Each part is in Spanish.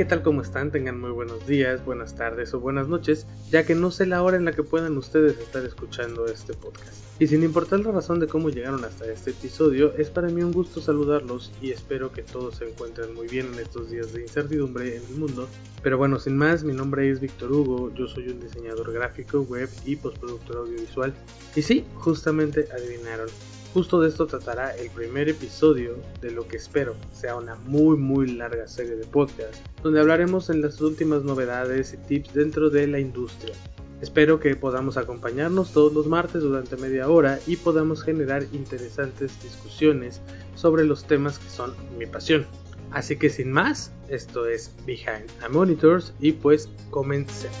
¿qué tal? ¿Cómo están? Tengan muy buenos días, buenas tardes o buenas noches, ya que no sé la hora en la que puedan ustedes estar escuchando este podcast. Y sin importar la razón de cómo llegaron hasta este episodio, es para mí un gusto saludarlos y espero que todos se encuentren muy bien en estos días de incertidumbre en el mundo. Pero bueno, sin más, mi nombre es Víctor Hugo, yo soy un diseñador gráfico, web y postproductor audiovisual. Y sí, justamente adivinaron, Justo de esto tratará el primer episodio de lo que espero sea una muy muy larga serie de podcast, donde hablaremos en las últimas novedades y tips dentro de la industria. Espero que podamos acompañarnos todos los martes durante media hora y podamos generar interesantes discusiones sobre los temas que son mi pasión. Así que sin más, esto es Behind the Monitors y pues comencemos.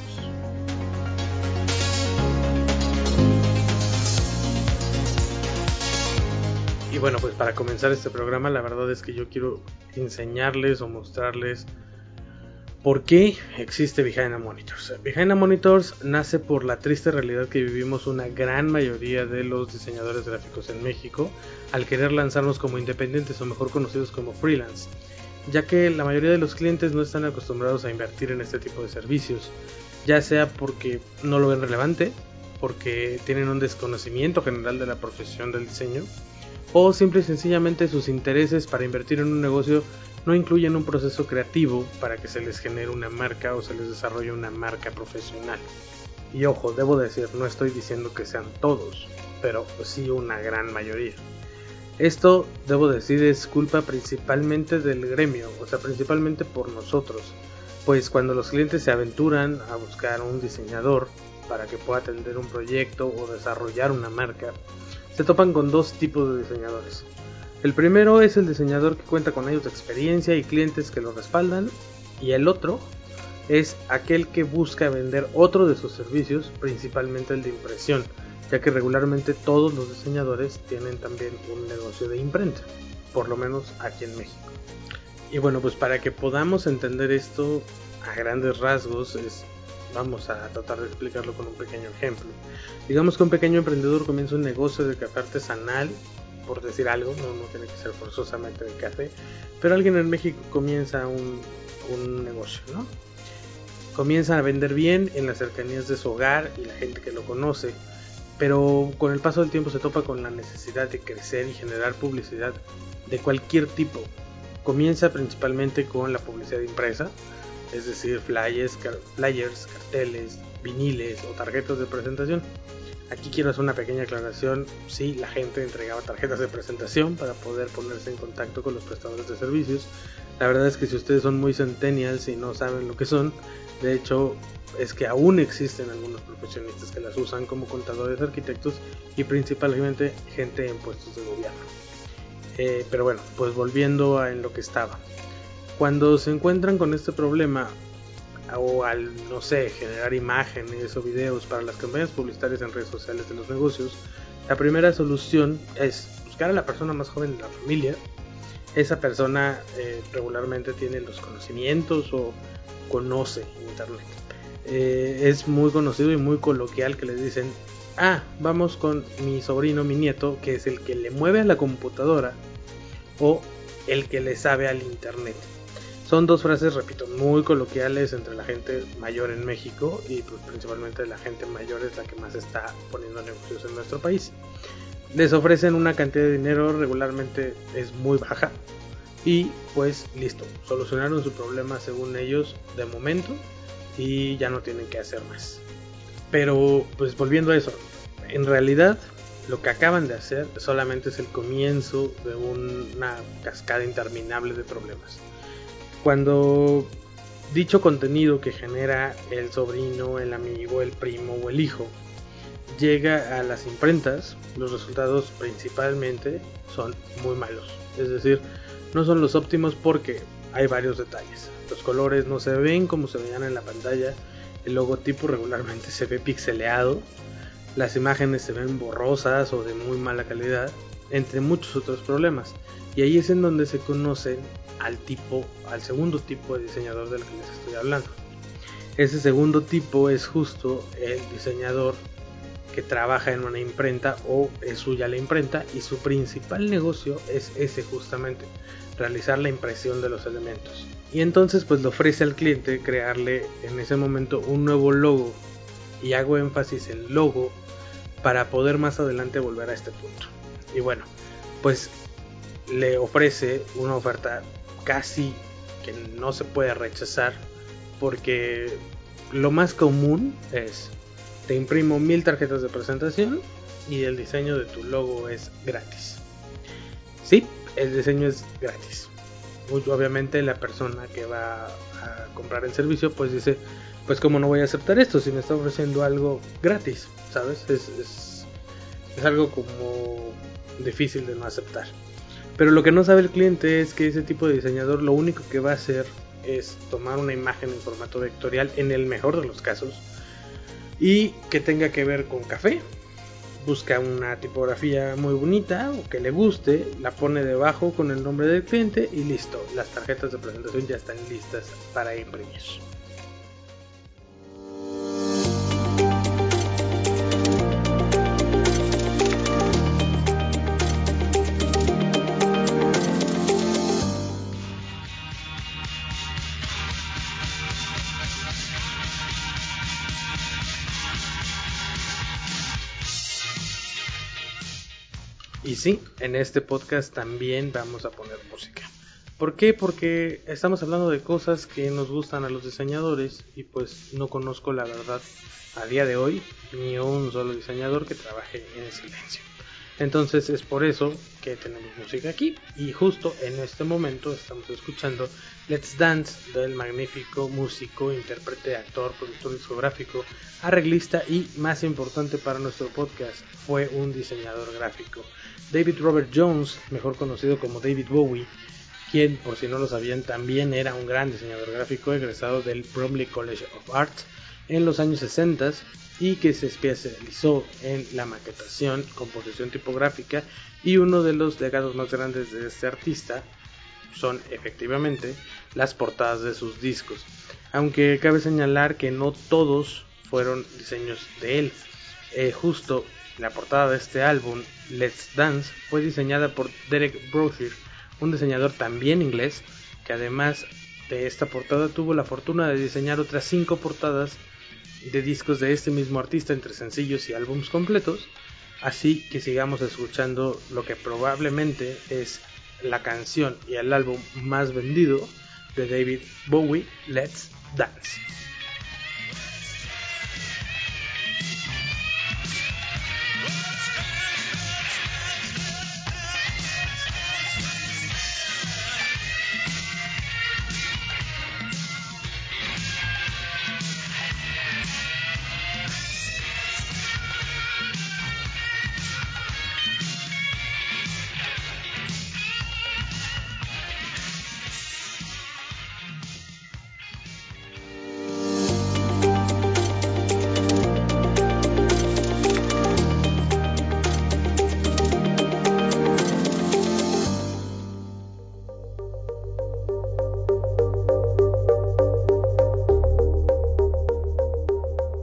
Y bueno, pues para comenzar este programa, la verdad es que yo quiero enseñarles o mostrarles por qué existe Behind the Monitors. Behind the Monitors nace por la triste realidad que vivimos una gran mayoría de los diseñadores gráficos en México al querer lanzarnos como independientes o mejor conocidos como freelance, ya que la mayoría de los clientes no están acostumbrados a invertir en este tipo de servicios, ya sea porque no lo ven relevante, porque tienen un desconocimiento general de la profesión del diseño, o simple y sencillamente sus intereses para invertir en un negocio no incluyen un proceso creativo para que se les genere una marca o se les desarrolle una marca profesional. Y ojo, debo decir, no estoy diciendo que sean todos, pero sí una gran mayoría. Esto, debo decir, es culpa principalmente del gremio, o sea, principalmente por nosotros, pues cuando los clientes se aventuran a buscar un diseñador para que pueda atender un proyecto o desarrollar una marca, se topan con dos tipos de diseñadores. El primero es el diseñador que cuenta con años de experiencia y clientes que lo respaldan, y el otro es aquel que busca vender otro de sus servicios, principalmente el de impresión, ya que regularmente todos los diseñadores tienen también un negocio de imprenta, por lo menos aquí en México. Y bueno, pues para que podamos entender esto a grandes rasgos es Vamos a tratar de explicarlo con un pequeño ejemplo. Digamos que un pequeño emprendedor comienza un negocio de café artesanal, por decir algo, no, tiene que ser forzosamente de café, pero alguien en México comienza un, un negocio, ¿no? Comienza a vender bien en las cercanías de su hogar y la gente que lo conoce, pero con el paso del tiempo se topa con la necesidad de crecer y generar publicidad de cualquier tipo. Comienza principalmente con la publicidad impresa, es decir, flyers, flyers, carteles, viniles o tarjetas de presentación. Aquí quiero hacer una pequeña aclaración. Sí, la gente entregaba tarjetas de presentación para poder ponerse en contacto con los prestadores de servicios. La verdad es que si ustedes son muy centennials y no saben lo que son, de hecho es que aún existen algunos profesionistas que las usan como contadores, arquitectos y principalmente gente en puestos de gobierno. Eh, pero bueno, pues volviendo a en lo que estaba. Cuando se encuentran con este problema o al, no sé, generar imágenes o videos para las campañas publicitarias en redes sociales de los negocios, la primera solución es buscar a la persona más joven de la familia. Esa persona eh, regularmente tiene los conocimientos o conoce Internet. Eh, es muy conocido y muy coloquial que le dicen, ah, vamos con mi sobrino, mi nieto, que es el que le mueve a la computadora o el que le sabe al Internet. Son dos frases, repito, muy coloquiales entre la gente mayor en México y pues principalmente la gente mayor es la que más está poniendo negocios en nuestro país. Les ofrecen una cantidad de dinero, regularmente es muy baja y pues listo, solucionaron su problema según ellos de momento y ya no tienen que hacer más. Pero pues volviendo a eso, en realidad lo que acaban de hacer solamente es el comienzo de una cascada interminable de problemas. Cuando dicho contenido que genera el sobrino, el amigo, el primo o el hijo llega a las imprentas, los resultados principalmente son muy malos. Es decir, no son los óptimos porque hay varios detalles. Los colores no se ven como se veían en la pantalla, el logotipo regularmente se ve pixeleado, las imágenes se ven borrosas o de muy mala calidad, entre muchos otros problemas. Y ahí es en donde se conocen al tipo, al segundo tipo de diseñador del que les estoy hablando. Ese segundo tipo es justo el diseñador que trabaja en una imprenta o es suya la imprenta y su principal negocio es ese justamente, realizar la impresión de los elementos. Y entonces pues le ofrece al cliente crearle en ese momento un nuevo logo y hago énfasis en logo para poder más adelante volver a este punto. Y bueno, pues le ofrece una oferta casi que no se puede rechazar porque lo más común es te imprimo mil tarjetas de presentación y el diseño de tu logo es gratis. Sí, el diseño es gratis. Obviamente la persona que va a comprar el servicio pues dice, pues como no voy a aceptar esto si me está ofreciendo algo gratis, ¿sabes? Es, es, es algo como difícil de no aceptar. Pero lo que no sabe el cliente es que ese tipo de diseñador lo único que va a hacer es tomar una imagen en formato vectorial en el mejor de los casos y que tenga que ver con café. Busca una tipografía muy bonita o que le guste, la pone debajo con el nombre del cliente y listo, las tarjetas de presentación ya están listas para imprimir. Y sí, en este podcast también vamos a poner música. ¿Por qué? Porque estamos hablando de cosas que nos gustan a los diseñadores y pues no conozco la verdad a día de hoy ni un solo diseñador que trabaje en silencio. Entonces es por eso que tenemos música aquí y justo en este momento estamos escuchando Let's Dance del magnífico músico, intérprete, actor, productor discográfico, arreglista y más importante para nuestro podcast fue un diseñador gráfico. David Robert Jones, mejor conocido como David Bowie, quien por si no lo sabían también era un gran diseñador gráfico egresado del Bromley College of Art en los años 60 y que se especializó en la maquetación, composición tipográfica y uno de los legados más grandes de este artista son efectivamente las portadas de sus discos, aunque cabe señalar que no todos fueron diseños de él. Eh, justo la portada de este álbum, Let's Dance, fue diseñada por Derek Brosher, un diseñador también inglés, que además de esta portada tuvo la fortuna de diseñar otras cinco portadas de discos de este mismo artista entre sencillos y álbums completos, así que sigamos escuchando lo que probablemente es la canción y el álbum más vendido de David Bowie, Let's Dance.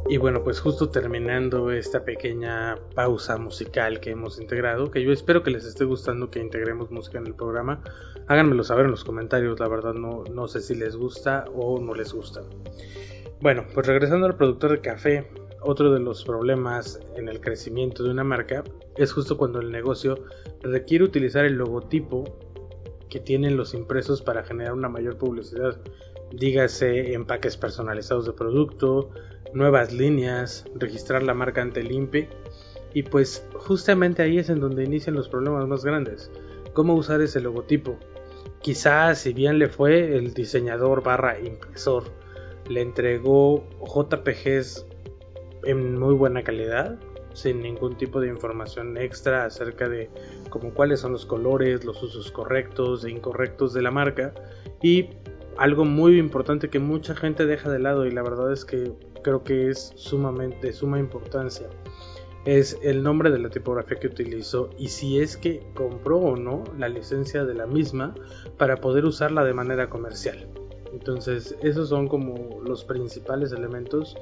Y bueno, pues justo terminando esta pequeña pausa musical que hemos integrado, que yo espero que les esté gustando que integremos música en el programa, háganmelo saber en los comentarios, la verdad no, no sé si les gusta o no les gusta. Bueno, pues regresando al productor de café, otro de los problemas en el crecimiento de una marca es justo cuando el negocio requiere utilizar el logotipo que tienen los impresos para generar una mayor publicidad dígase empaques personalizados de producto, nuevas líneas, registrar la marca ante el INPE y pues justamente ahí es en donde inician los problemas más grandes. ¿Cómo usar ese logotipo? Quizás si bien le fue el diseñador barra impresor le entregó JPGs en muy buena calidad, sin ningún tipo de información extra acerca de como cuáles son los colores, los usos correctos e incorrectos de la marca y algo muy importante que mucha gente deja de lado y la verdad es que creo que es sumamente de suma importancia es el nombre de la tipografía que utilizó y si es que compró o no la licencia de la misma para poder usarla de manera comercial. Entonces esos son como los principales elementos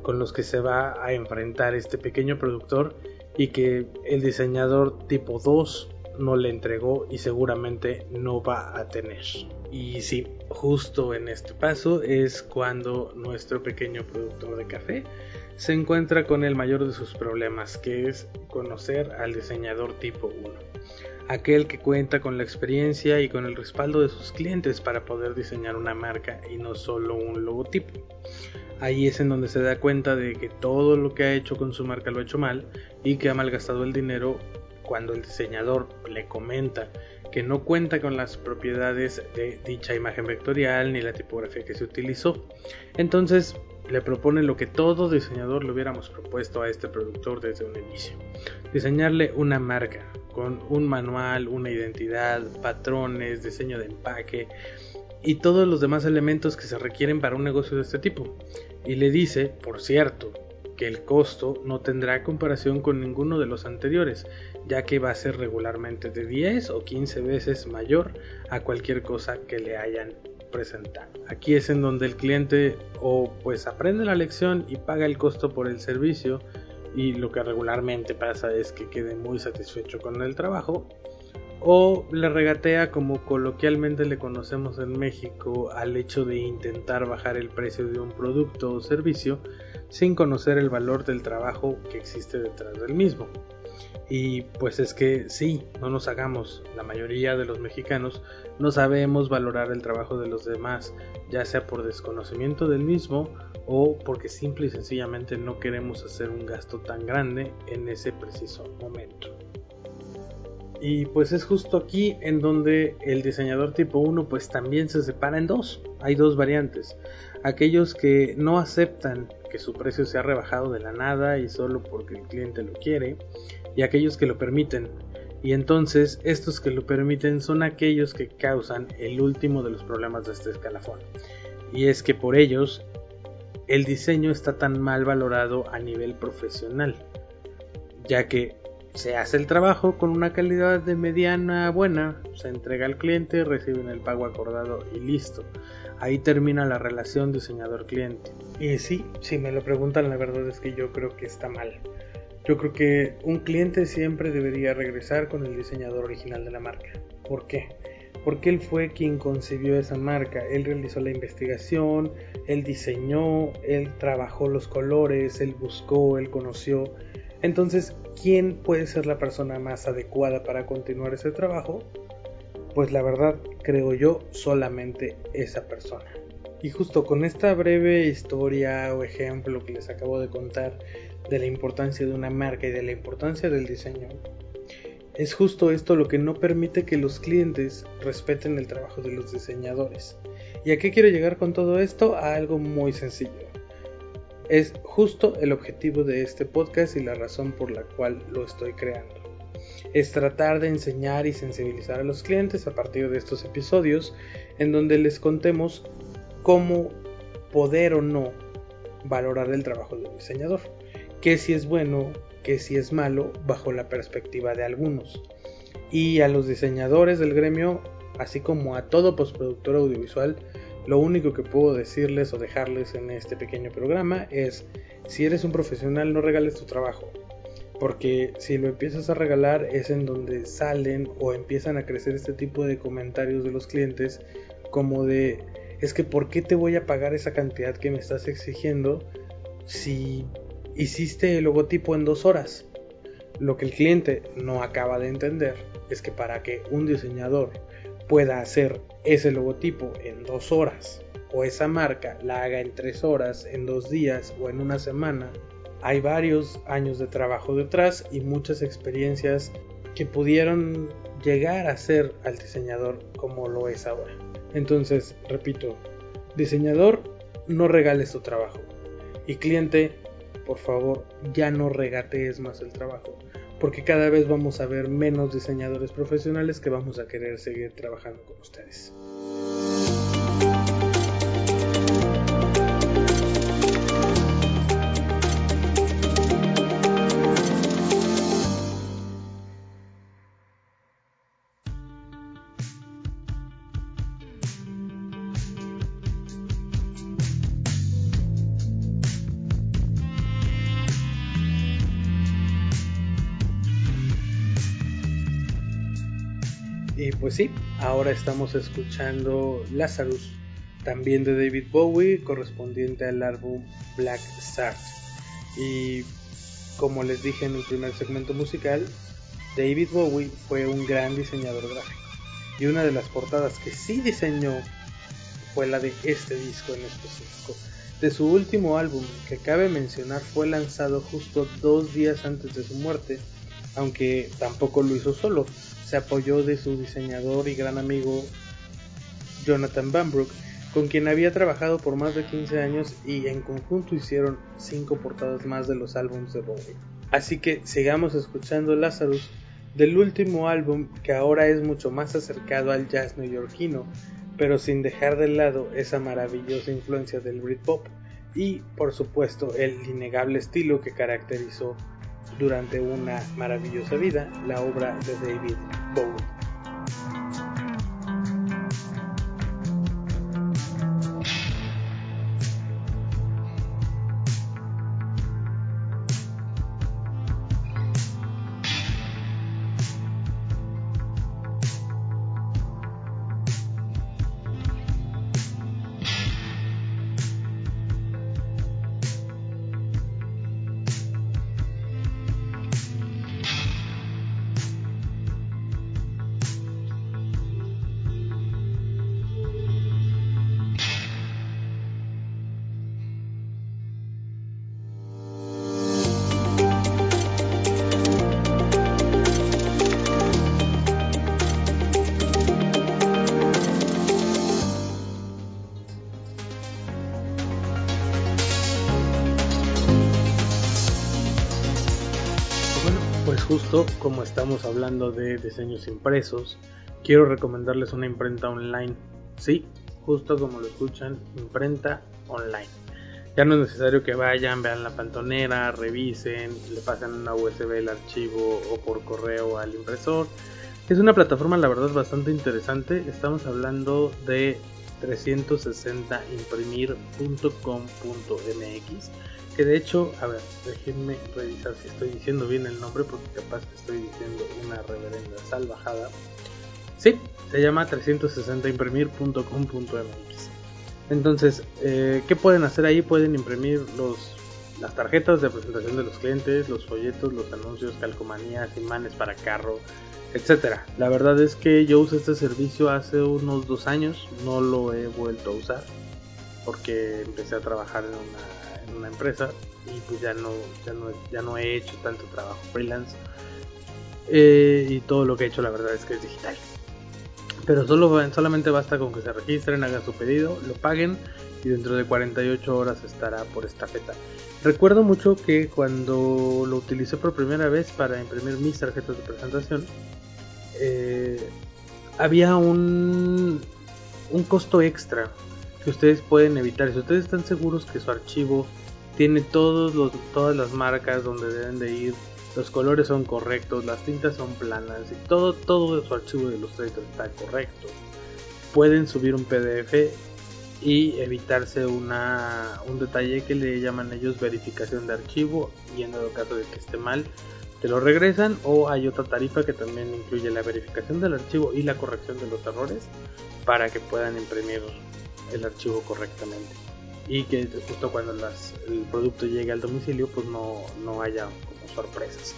con los que se va a enfrentar este pequeño productor y que el diseñador tipo 2 no le entregó y seguramente no va a tener. Y sí, justo en este paso es cuando nuestro pequeño productor de café se encuentra con el mayor de sus problemas, que es conocer al diseñador tipo 1, aquel que cuenta con la experiencia y con el respaldo de sus clientes para poder diseñar una marca y no solo un logotipo. Ahí es en donde se da cuenta de que todo lo que ha hecho con su marca lo ha hecho mal y que ha malgastado el dinero cuando el diseñador le comenta que no cuenta con las propiedades de dicha imagen vectorial ni la tipografía que se utilizó. Entonces le propone lo que todo diseñador le hubiéramos propuesto a este productor desde un inicio. Diseñarle una marca con un manual, una identidad, patrones, diseño de empaque y todos los demás elementos que se requieren para un negocio de este tipo. Y le dice, por cierto, que el costo no tendrá comparación con ninguno de los anteriores, ya que va a ser regularmente de 10 o 15 veces mayor a cualquier cosa que le hayan presentado. Aquí es en donde el cliente o pues aprende la lección y paga el costo por el servicio y lo que regularmente pasa es que quede muy satisfecho con el trabajo o le regatea como coloquialmente le conocemos en México al hecho de intentar bajar el precio de un producto o servicio sin conocer el valor del trabajo que existe detrás del mismo. Y pues es que sí, no nos hagamos, la mayoría de los mexicanos no sabemos valorar el trabajo de los demás, ya sea por desconocimiento del mismo o porque simple y sencillamente no queremos hacer un gasto tan grande en ese preciso momento. Y pues es justo aquí en donde el diseñador tipo 1 pues también se separa en dos. Hay dos variantes. Aquellos que no aceptan que su precio sea rebajado de la nada y solo porque el cliente lo quiere. Y aquellos que lo permiten. Y entonces estos que lo permiten son aquellos que causan el último de los problemas de este escalafón. Y es que por ellos el diseño está tan mal valorado a nivel profesional. Ya que se hace el trabajo con una calidad de mediana buena, se entrega al cliente, reciben el pago acordado y listo. Ahí termina la relación diseñador-cliente. Y sí, si me lo preguntan, la verdad es que yo creo que está mal. Yo creo que un cliente siempre debería regresar con el diseñador original de la marca. ¿Por qué? Porque él fue quien concibió esa marca, él realizó la investigación, él diseñó, él trabajó los colores, él buscó, él conoció. Entonces, ¿quién puede ser la persona más adecuada para continuar ese trabajo? Pues la verdad, creo yo, solamente esa persona. Y justo con esta breve historia o ejemplo que les acabo de contar de la importancia de una marca y de la importancia del diseño, es justo esto lo que no permite que los clientes respeten el trabajo de los diseñadores. ¿Y a qué quiero llegar con todo esto? A algo muy sencillo. Es justo el objetivo de este podcast y la razón por la cual lo estoy creando. Es tratar de enseñar y sensibilizar a los clientes a partir de estos episodios en donde les contemos cómo poder o no valorar el trabajo de un diseñador, qué si es bueno, qué si es malo bajo la perspectiva de algunos. Y a los diseñadores del gremio, así como a todo postproductor audiovisual, lo único que puedo decirles o dejarles en este pequeño programa es, si eres un profesional no regales tu trabajo, porque si lo empiezas a regalar es en donde salen o empiezan a crecer este tipo de comentarios de los clientes como de, es que ¿por qué te voy a pagar esa cantidad que me estás exigiendo si hiciste el logotipo en dos horas? Lo que el cliente no acaba de entender es que para que un diseñador pueda hacer ese logotipo en dos horas o esa marca la haga en tres horas, en dos días o en una semana, hay varios años de trabajo detrás y muchas experiencias que pudieron llegar a ser al diseñador como lo es ahora. Entonces, repito, diseñador, no regales tu trabajo. Y cliente, por favor, ya no regatees más el trabajo porque cada vez vamos a ver menos diseñadores profesionales que vamos a querer seguir trabajando con ustedes. Pues sí, ahora estamos escuchando Lazarus, también de David Bowie, correspondiente al álbum Black Start. Y como les dije en el primer segmento musical, David Bowie fue un gran diseñador gráfico. Y una de las portadas que sí diseñó fue la de este disco en específico. De su último álbum, que cabe mencionar fue lanzado justo dos días antes de su muerte, aunque tampoco lo hizo solo, se apoyó de su diseñador y gran amigo Jonathan Bambrook, con quien había trabajado por más de 15 años y en conjunto hicieron 5 portadas más de los álbumes de Bowie. Así que sigamos escuchando Lazarus del último álbum que ahora es mucho más acercado al jazz neoyorquino, pero sin dejar de lado esa maravillosa influencia del Britpop y por supuesto el innegable estilo que caracterizó durante una maravillosa vida la obra de David Bowie. Justo como estamos hablando de diseños impresos, quiero recomendarles una imprenta online. Sí, justo como lo escuchan, imprenta online. Ya no es necesario que vayan, vean la pantonera, revisen, le pasen una USB el archivo o por correo al impresor. Es una plataforma, la verdad, bastante interesante. Estamos hablando de 360imprimir.com.mx que de hecho, a ver, déjenme revisar si estoy diciendo bien el nombre porque capaz que estoy diciendo una reverenda salvajada. Sí, se llama 360imprimir.com.mx. Entonces, eh, ¿qué pueden hacer ahí? Pueden imprimir los, las tarjetas de presentación de los clientes, los folletos, los anuncios, calcomanías, imanes para carro, etcétera. La verdad es que yo usé este servicio hace unos dos años, no lo he vuelto a usar porque empecé a trabajar en una empresa y pues ya no, ya no, ya no he hecho tanto trabajo freelance. Eh, y todo lo que he hecho la verdad es que es digital. Pero solo, solamente basta con que se registren, hagan su pedido, lo paguen y dentro de 48 horas estará por esta feta. Recuerdo mucho que cuando lo utilicé por primera vez para imprimir mis tarjetas de presentación, eh, había un, un costo extra que ustedes pueden evitar. Si ustedes están seguros que su archivo tiene todos los, todas las marcas donde deben de ir, los colores son correctos, las tintas son planas y todo, todo su archivo de Illustrator está correcto. Pueden subir un PDF y evitarse una, un detalle que le llaman ellos verificación de archivo y en el caso de que esté mal te lo regresan o hay otra tarifa que también incluye la verificación del archivo y la corrección de los errores para que puedan imprimir el archivo correctamente y que justo cuando las, el producto llegue al domicilio pues no, no haya como sorpresas.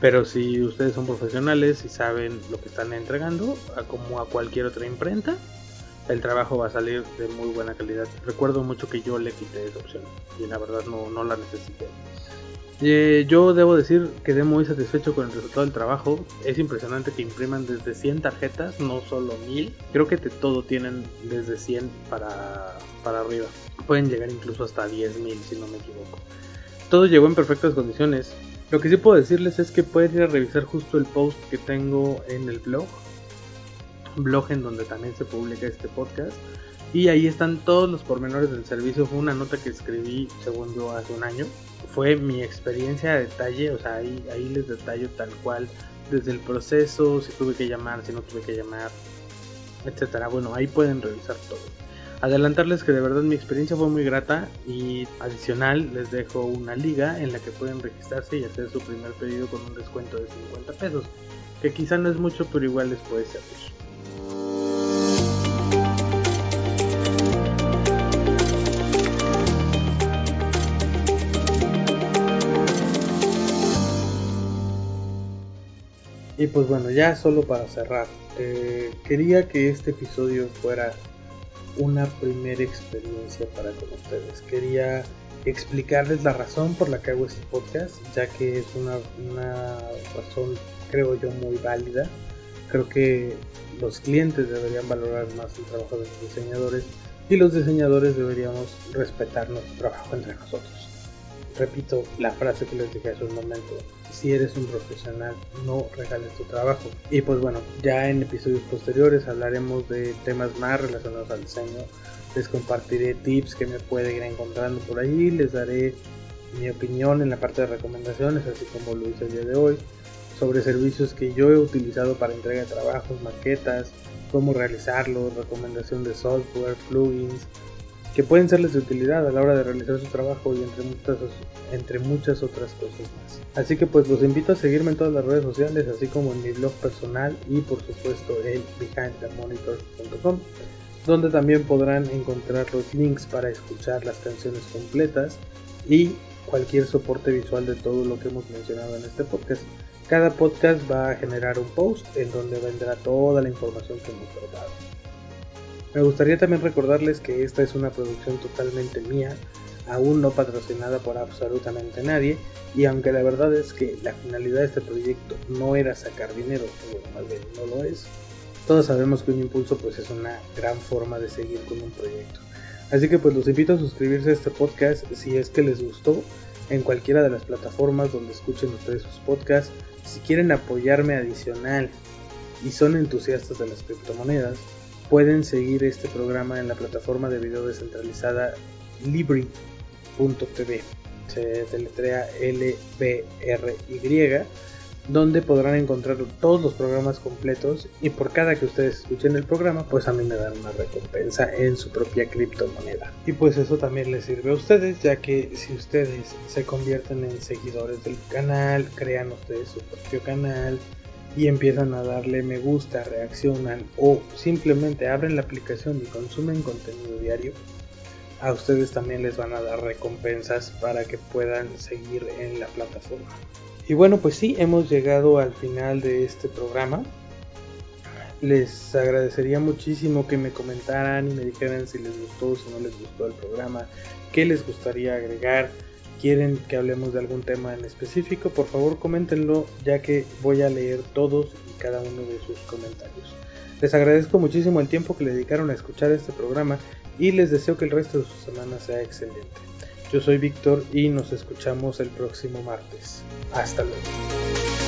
Pero si ustedes son profesionales y saben lo que están entregando, como a cualquier otra imprenta, el trabajo va a salir de muy buena calidad. Recuerdo mucho que yo le quité esa opción y la verdad no, no la necesité. Eh, yo debo decir que quedé muy satisfecho con el resultado del trabajo. Es impresionante que impriman desde 100 tarjetas, no solo 1000. Creo que de todo tienen desde 100 para, para arriba. Pueden llegar incluso hasta 10.000 si no me equivoco. Todo llegó en perfectas condiciones. Lo que sí puedo decirles es que pueden ir a revisar justo el post que tengo en el blog. Blog en donde también se publica este podcast. Y ahí están todos los pormenores del servicio. Fue una nota que escribí, según yo, hace un año fue mi experiencia de detalle, o sea, ahí, ahí les detallo tal cual, desde el proceso, si tuve que llamar, si no tuve que llamar, etcétera. Bueno, ahí pueden revisar todo. Adelantarles que de verdad mi experiencia fue muy grata y adicional les dejo una liga en la que pueden registrarse y hacer su primer pedido con un descuento de 50 pesos, que quizá no es mucho pero igual les puede servir. Y pues bueno, ya solo para cerrar, eh, quería que este episodio fuera una primera experiencia para con ustedes. Quería explicarles la razón por la que hago este podcast, ya que es una, una razón, creo yo, muy válida. Creo que los clientes deberían valorar más el trabajo de los diseñadores y los diseñadores deberíamos respetar nuestro trabajo entre nosotros. Repito la frase que les dije hace un momento, si eres un profesional, no regales tu trabajo. Y pues bueno, ya en episodios posteriores hablaremos de temas más relacionados al diseño. Les compartiré tips que me pueden ir encontrando por ahí. Les daré mi opinión en la parte de recomendaciones, así como lo hice el día de hoy, sobre servicios que yo he utilizado para entrega de trabajos, maquetas, cómo realizarlos, recomendación de software, plugins, que pueden serles de utilidad a la hora de realizar su trabajo y entre muchas, otras cosas más. Así que pues los invito a seguirme en todas las redes sociales, así como en mi blog personal y por supuesto en behindthemonitor.com, donde también podrán encontrar los links para escuchar las canciones completas y cualquier soporte visual de todo lo que hemos mencionado en este podcast. Cada podcast va a generar un post en donde vendrá toda la información que hemos tratado. Me gustaría también recordarles que esta es una producción totalmente mía, aún no patrocinada por absolutamente nadie, y aunque la verdad es que la finalidad de este proyecto no era sacar dinero, bueno, más bien no lo es, todos sabemos que un impulso pues es una gran forma de seguir con un proyecto. Así que pues los invito a suscribirse a este podcast si es que les gustó en cualquiera de las plataformas donde escuchen ustedes sus podcasts. Si quieren apoyarme adicional y son entusiastas de las criptomonedas, Pueden seguir este programa en la plataforma de video descentralizada Libri.tv. Se deletrea L-B-R-Y, donde podrán encontrar todos los programas completos y por cada que ustedes escuchen el programa, pues a mí me dan una recompensa en su propia criptomoneda. Y pues eso también les sirve a ustedes, ya que si ustedes se convierten en seguidores del canal, crean ustedes su propio canal, y empiezan a darle me gusta, reaccionan o simplemente abren la aplicación y consumen contenido diario, a ustedes también les van a dar recompensas para que puedan seguir en la plataforma. Y bueno, pues sí, hemos llegado al final de este programa. Les agradecería muchísimo que me comentaran y me dijeran si les gustó, si no les gustó el programa, qué les gustaría agregar quieren que hablemos de algún tema en específico, por favor coméntenlo ya que voy a leer todos y cada uno de sus comentarios. Les agradezco muchísimo el tiempo que le dedicaron a escuchar este programa y les deseo que el resto de su semana sea excelente. Yo soy Víctor y nos escuchamos el próximo martes. Hasta luego.